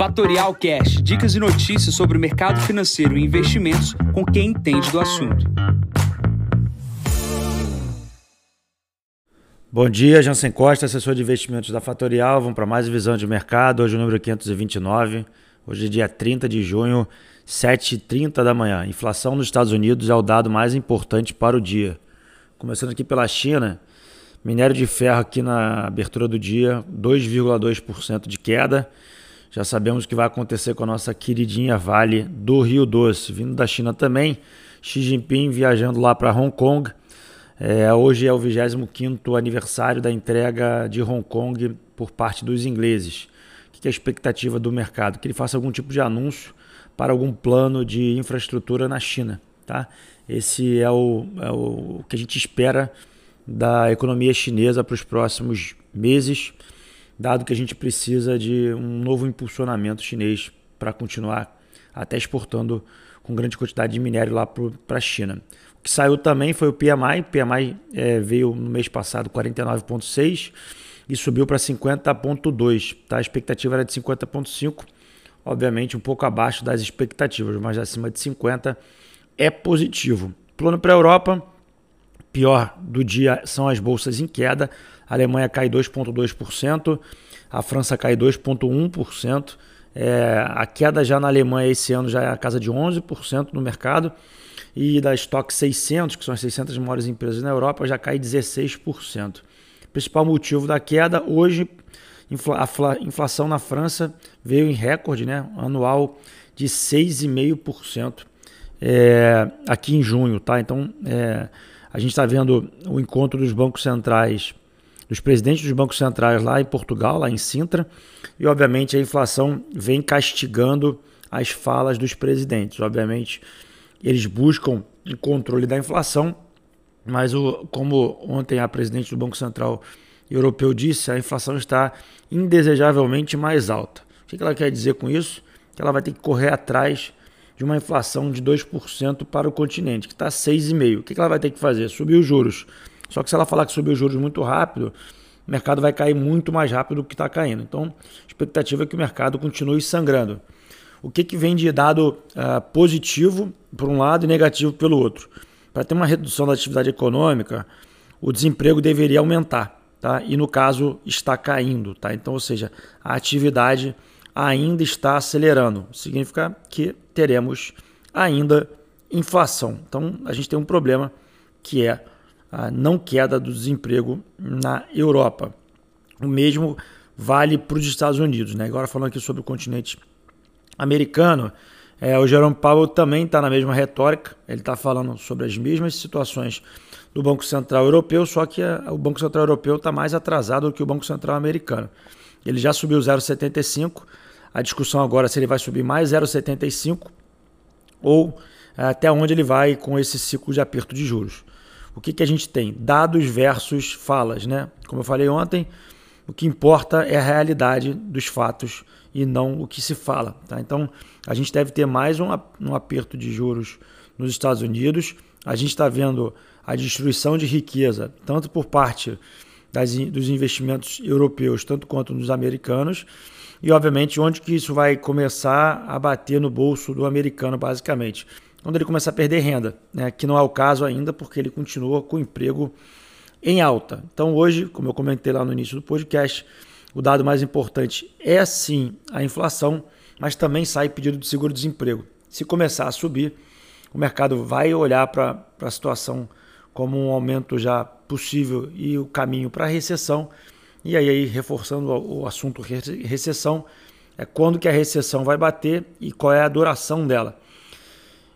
Fatorial Cash, dicas e notícias sobre o mercado financeiro e investimentos com quem entende do assunto. Bom dia, Jansen Costa, assessor de investimentos da Fatorial. Vamos para mais visão de mercado. Hoje o número 529. Hoje é dia 30 de junho, 7h30 da manhã. Inflação nos Estados Unidos é o dado mais importante para o dia. Começando aqui pela China, minério de ferro aqui na abertura do dia, 2,2% de queda. Já sabemos o que vai acontecer com a nossa queridinha Vale do Rio Doce, vindo da China também. Xi Jinping viajando lá para Hong Kong. É, hoje é o 25º aniversário da entrega de Hong Kong por parte dos ingleses. O que é a expectativa do mercado? Que ele faça algum tipo de anúncio para algum plano de infraestrutura na China. Tá? Esse é o, é o que a gente espera da economia chinesa para os próximos meses, dado que a gente precisa de um novo impulsionamento chinês para continuar até exportando com grande quantidade de minério lá para a China. O que saiu também foi o PMI, o PMI é, veio no mês passado 49,6 e subiu para 50,2. Tá? A expectativa era de 50,5, obviamente um pouco abaixo das expectativas, mas acima de 50 é positivo. Plano para a Europa, pior do dia são as bolsas em queda. A Alemanha cai 2,2%, a França cai 2,1%. É, a queda já na Alemanha esse ano já é a casa de 11% no mercado. E da Stock 600, que são as 600 maiores empresas na Europa, já cai 16%. O principal motivo da queda hoje, a inflação na França veio em recorde né, anual de 6,5% é, aqui em junho, tá? Então é, a gente está vendo o encontro dos bancos centrais, dos presidentes dos bancos centrais lá em Portugal, lá em Sintra, e obviamente a inflação vem castigando as falas dos presidentes. Obviamente eles buscam o controle da inflação, mas o, como ontem a presidente do Banco Central Europeu disse, a inflação está indesejavelmente mais alta. O que ela quer dizer com isso? Que ela vai ter que correr atrás de uma inflação de 2% para o continente, que está 6,5%. O que ela vai ter que fazer? Subir os juros. Só que se ela falar que subir os juros muito rápido, o mercado vai cair muito mais rápido do que está caindo. Então, a expectativa é que o mercado continue sangrando. O que, que vem de dado uh, positivo por um lado e negativo pelo outro? Para ter uma redução da atividade econômica, o desemprego deveria aumentar, tá? E no caso está caindo, tá? Então, ou seja, a atividade ainda está acelerando. Significa que teremos ainda inflação. Então a gente tem um problema que é a não queda do desemprego na Europa. O mesmo vale para os Estados Unidos. Né? Agora falando aqui sobre o continente americano, é, o Jerome Powell também está na mesma retórica. Ele está falando sobre as mesmas situações do Banco Central Europeu, só que a, o Banco Central Europeu está mais atrasado do que o Banco Central Americano. Ele já subiu 0,75 a discussão agora é se ele vai subir mais 0,75 ou é, até onde ele vai com esse ciclo de aperto de juros. O que, que a gente tem? Dados versus falas, né? Como eu falei ontem, o que importa é a realidade dos fatos e não o que se fala. Tá? Então, a gente deve ter mais um aperto de juros nos Estados Unidos. A gente está vendo a destruição de riqueza, tanto por parte das, dos investimentos europeus, tanto quanto nos americanos. E, obviamente, onde que isso vai começar a bater no bolso do americano, basicamente? Quando ele começar a perder renda, né? que não é o caso ainda, porque ele continua com o emprego em alta. Então, hoje, como eu comentei lá no início do podcast, o dado mais importante é sim a inflação, mas também sai pedido de seguro-desemprego. Se começar a subir, o mercado vai olhar para a situação como um aumento já possível e o caminho para a recessão e aí, reforçando o assunto recessão, é quando que a recessão vai bater e qual é a duração dela.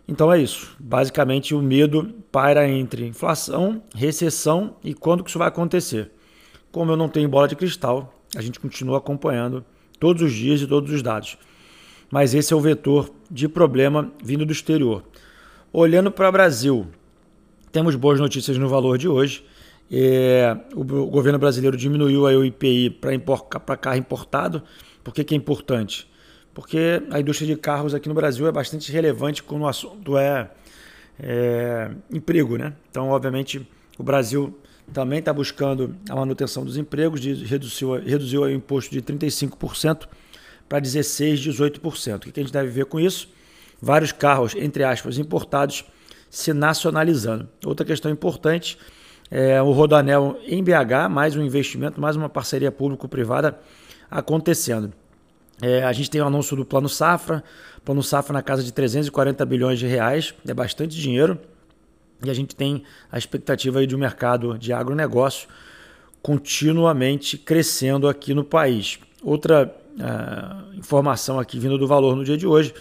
Então é isso. Basicamente o medo paira entre inflação, recessão e quando que isso vai acontecer. Como eu não tenho bola de cristal, a gente continua acompanhando todos os dias e todos os dados. Mas esse é o vetor de problema vindo do exterior. Olhando para o Brasil, temos boas notícias no valor de hoje. É, o, o, governo brasileiro diminuiu aí o IPI para carro importado. Por que, que é importante? Porque a indústria de carros aqui no Brasil é bastante relevante quando o assunto é, é emprego. Né? Então, obviamente, o Brasil também está buscando a manutenção dos empregos, reduziu, reduziu o imposto de 35% para 16, 18%. O que a gente deve ver com isso? Vários carros, entre aspas, importados se nacionalizando. Outra questão importante é o Rodanel em BH, mais um investimento, mais uma parceria público-privada acontecendo. É, a gente tem o anúncio do Plano Safra, Plano Safra na casa de 340 bilhões de reais, é bastante dinheiro. E a gente tem a expectativa aí de um mercado de agronegócio continuamente crescendo aqui no país. Outra uh, informação aqui vindo do valor no dia de hoje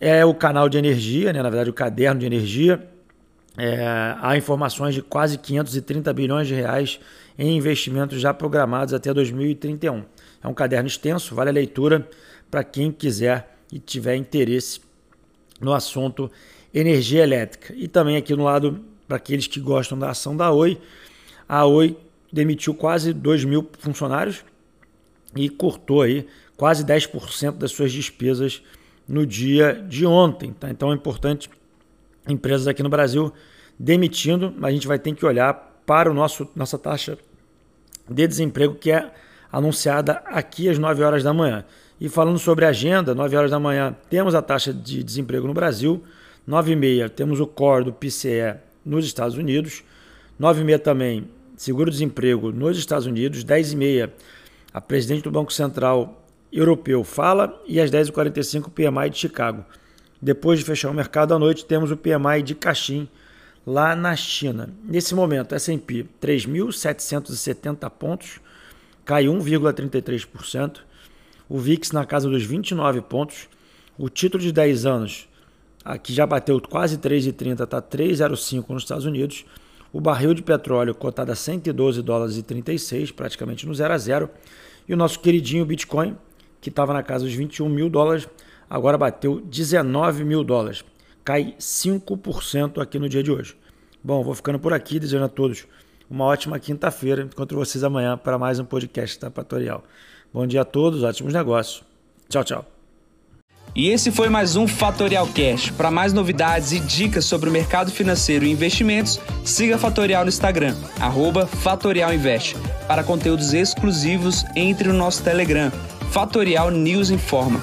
é o canal de energia, né? na verdade o caderno de energia. É, há informações de quase 530 bilhões de reais em investimentos já programados até 2031. É um caderno extenso, vale a leitura para quem quiser e tiver interesse no assunto energia elétrica. E também aqui no lado, para aqueles que gostam da ação da Oi, a Oi demitiu quase 2 mil funcionários e cortou aí quase 10% das suas despesas no dia de ontem. Tá? Então é importante empresas aqui no Brasil demitindo, a gente vai ter que olhar para o nosso nossa taxa de desemprego que é anunciada aqui às 9 horas da manhã. E falando sobre agenda, 9 horas da manhã temos a taxa de desemprego no Brasil, 9 e meia temos o core do PCE nos Estados Unidos, 9 e meia também seguro-desemprego nos Estados Unidos, 10 e meia a presidente do Banco Central Europeu fala e às 10h45 o PMI de Chicago. Depois de fechar o mercado à noite, temos o PMI de Caxim, lá na China. Nesse momento, S&P 3.770 pontos, cai 1,33%. O VIX na casa dos 29 pontos. O título de 10 anos, aqui já bateu quase 3,30, está 3,05 nos Estados Unidos. O barril de petróleo cotado a 112 dólares e 36, praticamente no 0 a 0. E o nosso queridinho Bitcoin, que estava na casa dos 21 mil dólares, agora bateu 19 mil dólares. Cai 5% aqui no dia de hoje. Bom, vou ficando por aqui, desejando a todos uma ótima quinta-feira. Encontro vocês amanhã para mais um podcast Tapatorial. Bom dia a todos, ótimos negócios. Tchau, tchau. E esse foi mais um Fatorial Cash. Para mais novidades e dicas sobre o mercado financeiro e investimentos, siga Fatorial no Instagram, @fatorialinvest. Para conteúdos exclusivos, entre no nosso Telegram, Fatorial News Informa.